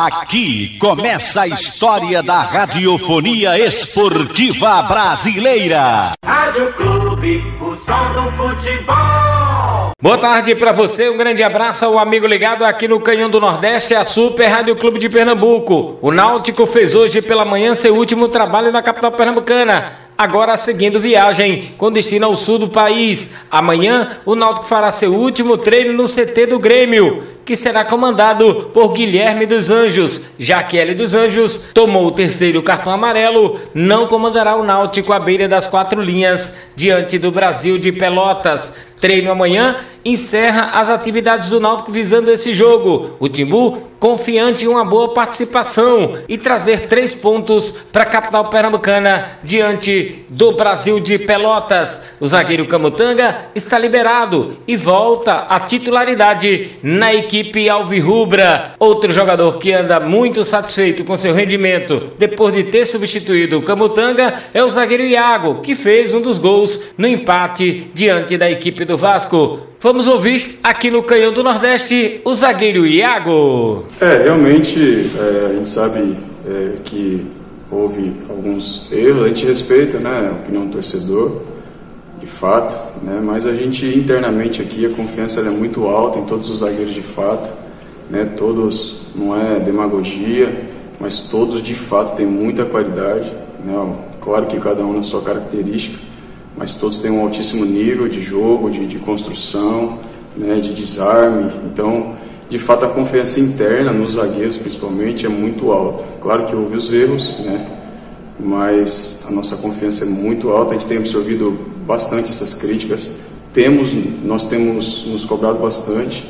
Aqui começa a história da radiofonia esportiva brasileira. Rádio Clube, o som do futebol. Boa tarde para você, um grande abraço ao amigo ligado aqui no Canhão do Nordeste, a Super Rádio Clube de Pernambuco. O Náutico fez hoje pela manhã seu último trabalho na capital pernambucana agora seguindo viagem com destino ao sul do país. Amanhã, o Náutico fará seu último treino no CT do Grêmio que será comandado por Guilherme dos Anjos. Já que L dos Anjos tomou o terceiro cartão amarelo, não comandará o Náutico à beira das quatro linhas diante do Brasil de Pelotas. Treino amanhã encerra as atividades do Náutico visando esse jogo. O Timbu confiante em uma boa participação e trazer três pontos para a capital pernambucana diante do Brasil de Pelotas. O zagueiro Camutanga está liberado e volta à titularidade na equipe Alvirrubra. Outro jogador que anda muito satisfeito com seu rendimento depois de ter substituído o Camutanga é o zagueiro Iago, que fez um dos gols no empate diante da equipe do Vasco. Vamos ouvir aqui no Canhão do Nordeste o zagueiro Iago. É, realmente é, a gente sabe é, que houve alguns erros, a gente respeita né, a opinião do torcedor, de fato, né, mas a gente internamente aqui a confiança é muito alta em todos os zagueiros de fato, né, todos, não é demagogia, mas todos de fato têm muita qualidade, né, claro que cada um na sua característica, mas todos têm um altíssimo nível de jogo, de, de construção, né, de desarme. Então, de fato, a confiança interna nos zagueiros, principalmente, é muito alta. Claro que houve os erros, né, mas a nossa confiança é muito alta. A gente tem absorvido bastante essas críticas. Temos, nós temos nos cobrado bastante,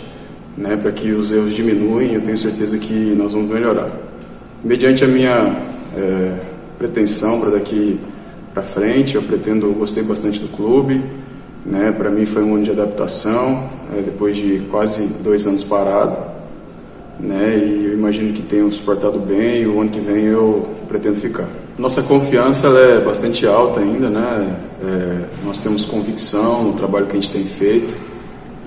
né, para que os erros diminuem. Eu tenho certeza que nós vamos melhorar. Mediante a minha é, pretensão para daqui para frente. Eu pretendo, eu gostei bastante do clube, né? Para mim foi um ano de adaptação, é, depois de quase dois anos parado, né? E eu imagino que tenho suportado bem. E o ano que vem eu pretendo ficar. Nossa confiança é bastante alta ainda, né? É, nós temos convicção no trabalho que a gente tem feito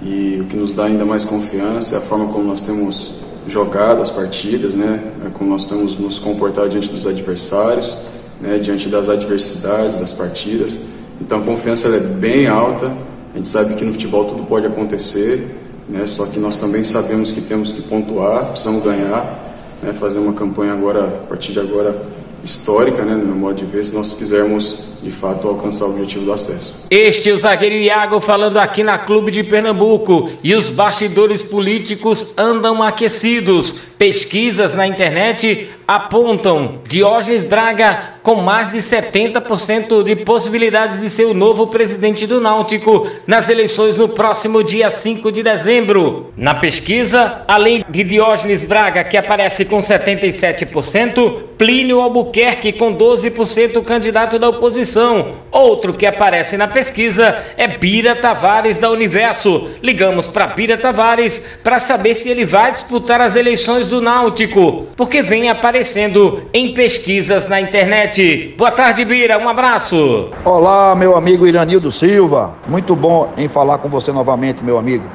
e o que nos dá ainda mais confiança é a forma como nós temos jogado as partidas, né? É como nós temos nos comportado diante dos adversários né, diante das adversidades das partidas. Então a confiança é bem alta. A gente sabe que no futebol tudo pode acontecer, né, só que nós também sabemos que temos que pontuar, precisamos ganhar, né, fazer uma campanha agora, a partir de agora, histórica, né, no meu modo de ver, se nós quisermos de fato alcançar o objetivo do acesso. Este é o zagueiro Iago falando aqui na Clube de Pernambuco e os bastidores políticos andam aquecidos. Pesquisas na internet apontam Diógenes Braga com mais de 70% de possibilidades de ser o novo presidente do Náutico nas eleições no próximo dia 5 de dezembro. Na pesquisa, além de Diógenes Braga, que aparece com 77%, Plínio Albuquerque com 12% candidato da oposição. Outro que aparece na pesquisa é Bira Tavares da Universo. Ligamos para Bira Tavares para saber se ele vai disputar as eleições do Náutico, porque vem aparecendo em pesquisas na internet. Boa tarde, Bira, um abraço. Olá, meu amigo Iranildo Silva. Muito bom em falar com você novamente, meu amigo.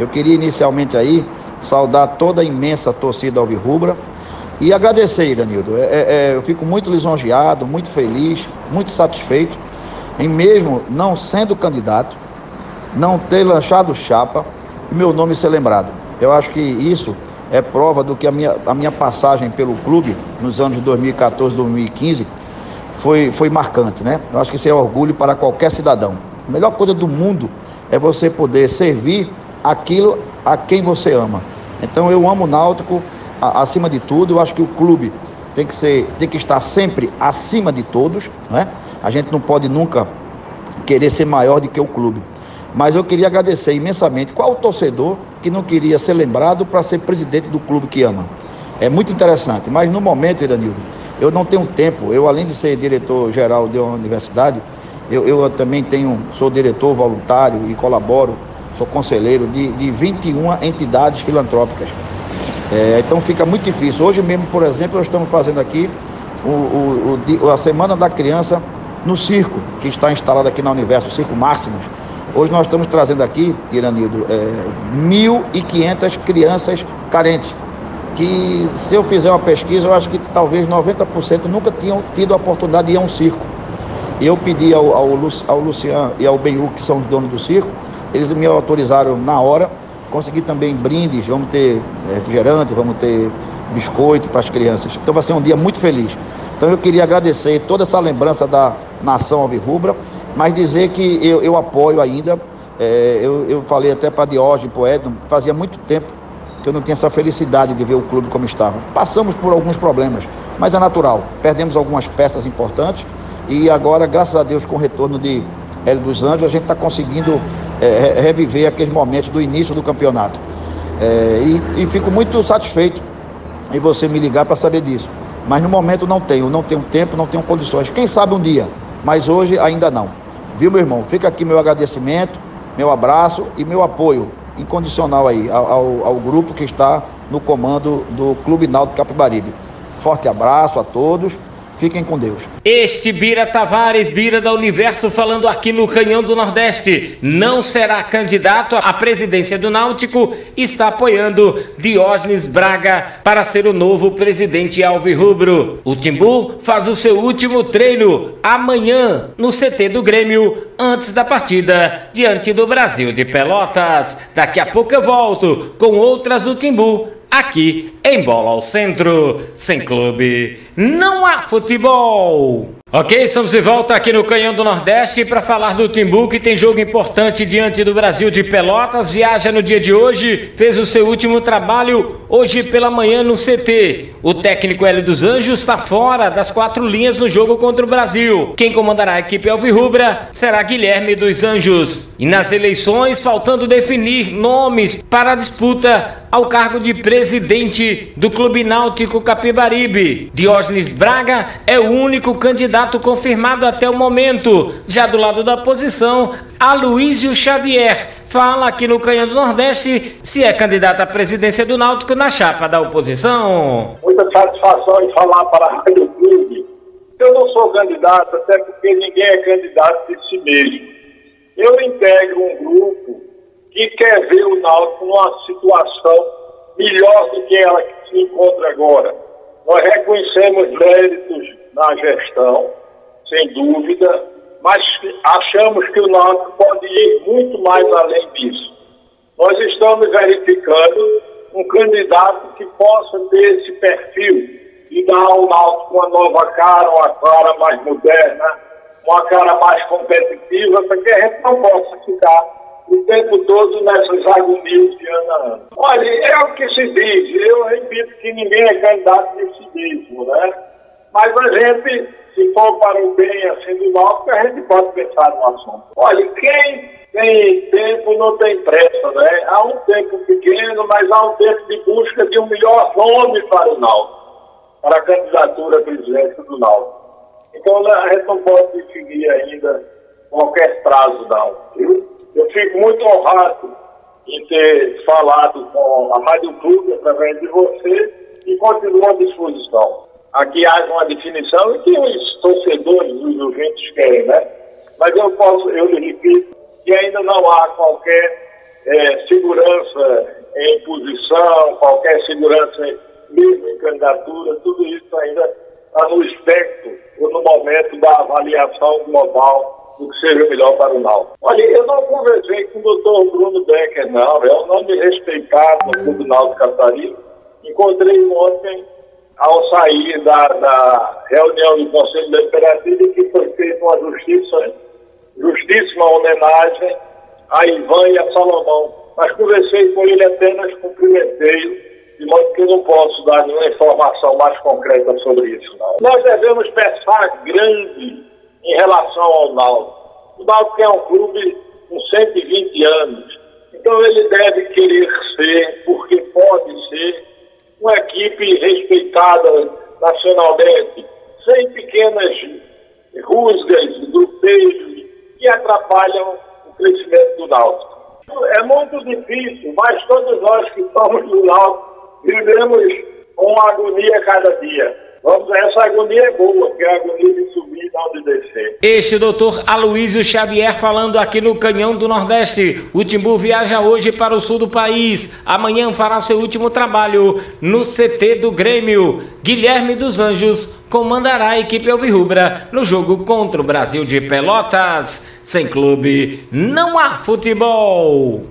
Eu queria inicialmente aí saudar toda a imensa torcida alvirrubra e agradecer, Iranildo. É, é, é, eu fico muito lisonjeado, muito feliz, muito satisfeito em mesmo não sendo candidato, não ter lanchado chapa e meu nome ser lembrado. Eu acho que isso é prova do que a minha, a minha passagem pelo clube nos anos de 2014, 2015 foi, foi marcante, né? Eu acho que isso é orgulho para qualquer cidadão. A melhor coisa do mundo é você poder servir aquilo a quem você ama. Então eu amo o Náutico acima de tudo. Eu acho que o clube tem que ser, tem que estar sempre acima de todos, né? A gente não pode nunca querer ser maior do que o clube. Mas eu queria agradecer imensamente. Qual o torcedor que não queria ser lembrado para ser presidente do clube que ama? É muito interessante. Mas no momento, Iranildo, eu não tenho tempo. Eu, além de ser diretor-geral de uma universidade, eu, eu, também tenho, sou diretor voluntário e colaboro, sou conselheiro de, de 21 entidades filantrópicas. É, então fica muito difícil. Hoje mesmo, por exemplo, nós estamos fazendo aqui o, o, a Semana da Criança no circo, que está instalado aqui na Universo, o Circo Máximos. Hoje nós estamos trazendo aqui, Iranildo, é, 1.500 crianças carentes. que se eu fizer uma pesquisa, eu acho que talvez 90% nunca tinham tido a oportunidade de ir a um circo. E eu pedi ao, ao, ao Luciano e ao Benhu, que são os donos do circo, eles me autorizaram na hora. Consegui também brindes, vamos ter refrigerante, vamos ter biscoito para as crianças. Então vai ser um dia muito feliz. Então eu queria agradecer toda essa lembrança da nação alvirrubra, mas dizer que eu, eu apoio ainda. É, eu, eu falei até para Diógenes, para Edno, fazia muito tempo que eu não tinha essa felicidade de ver o clube como estava. Passamos por alguns problemas, mas é natural. Perdemos algumas peças importantes e agora, graças a Deus, com o retorno de Hélio dos Anjos, a gente está conseguindo é, reviver aqueles momentos do início do campeonato. É, e, e fico muito satisfeito em você me ligar para saber disso. Mas no momento não tenho, não tenho tempo, não tenho condições. Quem sabe um dia, mas hoje ainda não. Viu, meu irmão? Fica aqui meu agradecimento, meu abraço e meu apoio incondicional aí ao, ao grupo que está no comando do Clube Náutico Capibaribe. Forte abraço a todos Fiquem com Deus. Este Bira Tavares, Bira da Universo, falando aqui no Canhão do Nordeste, não será candidato à presidência do Náutico, está apoiando Diógenes Braga para ser o novo presidente Alvirrubro. O Timbu faz o seu último treino amanhã no CT do Grêmio, antes da partida diante do Brasil de Pelotas. Daqui a pouco eu volto com outras do Timbu aqui em Bola ao Centro. Sem clube, não há futebol. Ok, estamos de volta aqui no Canhão do Nordeste para falar do Timbu, que tem jogo importante diante do Brasil de Pelotas. Viaja no dia de hoje, fez o seu último trabalho hoje pela manhã no CT. O técnico Hélio dos Anjos está fora das quatro linhas no jogo contra o Brasil. Quem comandará a equipe Alvirrubra será Guilherme dos Anjos. E nas eleições, faltando definir nomes para a disputa ao cargo de presidente do Clube Náutico Capibaribe. Diógenes Braga é o único candidato confirmado até o momento. Já do lado da oposição, Aloysio Xavier fala aqui no Canhão do Nordeste se é candidato à presidência do Náutico na chapa da oposição. Muita satisfação em falar para a Rádio Clube. Eu não sou candidato, até porque ninguém é candidato de si mesmo. Eu integro um grupo que quer ver o Náutico numa situação melhor do que ela que se encontra agora. Nós reconhecemos méritos na gestão, sem dúvida, mas achamos que o Náutico pode ir muito mais além disso. Nós estamos verificando um candidato que possa ter esse perfil e dar ao Náutico uma nova cara, uma cara mais moderna, uma cara mais competitiva, para que a gente não possa ficar o tempo todo nessas agonias de ano a ano. Olha, é o que se diz, eu repito que ninguém é candidato mesmo, né? Mas a gente, se for para o bem assim do nosso, a gente pode pensar no assunto. Olha, quem tem tempo não tem pressa, né? Há um tempo pequeno, mas há um tempo de busca de um melhor nome para o Náutico, para a candidatura à do Náutico. Então a gente não pode definir ainda qualquer prazo, não. Eu, eu fico muito honrado em ter falado com a Rádio Clube através de você e continuo à disposição aqui haja uma definição e que os torcedores, os ouvintes querem, né? Mas eu posso, eu lhe repito, que ainda não há qualquer é, segurança em posição, qualquer segurança mesmo em candidatura, tudo isso ainda está no espectro ou no momento da avaliação global do que seja melhor para o Náutico. Olha, eu não conversei com o doutor Bruno Becker, não, é um nome respeitado no Clube Náutico Catarina. Encontrei ontem ao sair da, da reunião do Conselho Imperatriz que foi feita uma justiça, justíssima homenagem a Ivan e a Salomão. Mas conversei com ele apenas cumprimentei de modo que eu não posso dar nenhuma informação mais concreta sobre isso. Não. Nós devemos pensar grande em relação ao Náutico. O Náutico é um clube com 120 anos, então ele deve querer ser, porque pode ser, uma equipe respeitada nacionalmente, sem pequenas rusgas, grupeiros que atrapalham o crescimento do Náutico. É muito difícil, mas todos nós que somos do Náutico vivemos com agonia cada dia. Vamos, essa agonia é boa, que é a agonia de subir não de descer. Este doutor Aloysio Xavier falando aqui no Canhão do Nordeste. O Timbu viaja hoje para o sul do país. Amanhã fará seu último trabalho no CT do Grêmio. Guilherme dos Anjos comandará a equipe Alvirrubra no jogo contra o Brasil de Pelotas. Sem clube, não há futebol.